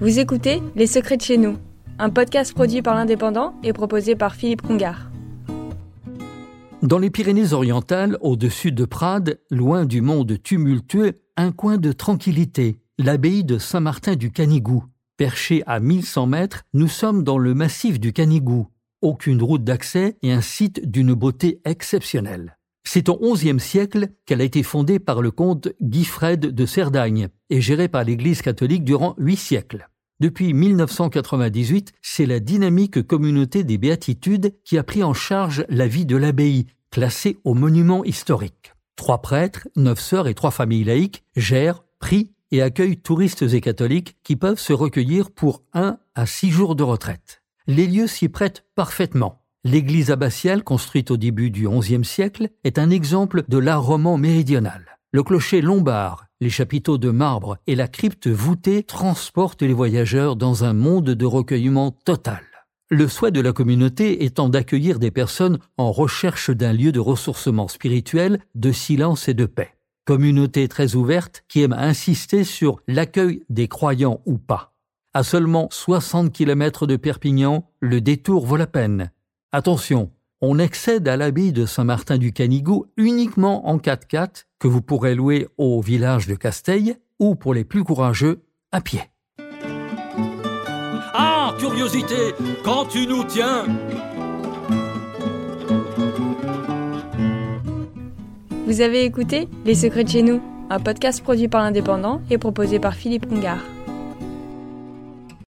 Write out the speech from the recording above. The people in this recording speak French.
Vous écoutez Les Secrets de chez nous, un podcast produit par l'Indépendant et proposé par Philippe Congar. Dans les Pyrénées-Orientales, au-dessus de Prades, loin du monde tumultueux, un coin de tranquillité, l'abbaye de Saint-Martin du Canigou. Perché à 1100 mètres, nous sommes dans le massif du Canigou. Aucune route d'accès et un site d'une beauté exceptionnelle. C'est au XIe siècle qu'elle a été fondée par le comte Guifred de Cerdagne et gérée par l'Église catholique durant huit siècles. Depuis 1998, c'est la dynamique communauté des béatitudes qui a pris en charge la vie de l'abbaye, classée au monument historique. Trois prêtres, neuf sœurs et trois familles laïques gèrent, prient et accueillent touristes et catholiques qui peuvent se recueillir pour un à six jours de retraite. Les lieux s'y prêtent parfaitement. L'église abbatiale, construite au début du XIe siècle, est un exemple de l'art roman méridional. Le clocher lombard, les chapiteaux de marbre et la crypte voûtée transportent les voyageurs dans un monde de recueillement total. Le souhait de la communauté étant d'accueillir des personnes en recherche d'un lieu de ressourcement spirituel, de silence et de paix. Communauté très ouverte qui aime insister sur l'accueil des croyants ou pas. À seulement 60 km de Perpignan, le détour vaut la peine. Attention, on accède à l'abbaye de Saint-Martin du Canigou uniquement en 4x4 que vous pourrez louer au village de Casteil ou pour les plus courageux à pied. Ah, curiosité, quand tu nous tiens Vous avez écouté Les Secrets de chez nous, un podcast produit par l'Indépendant et proposé par Philippe Congar.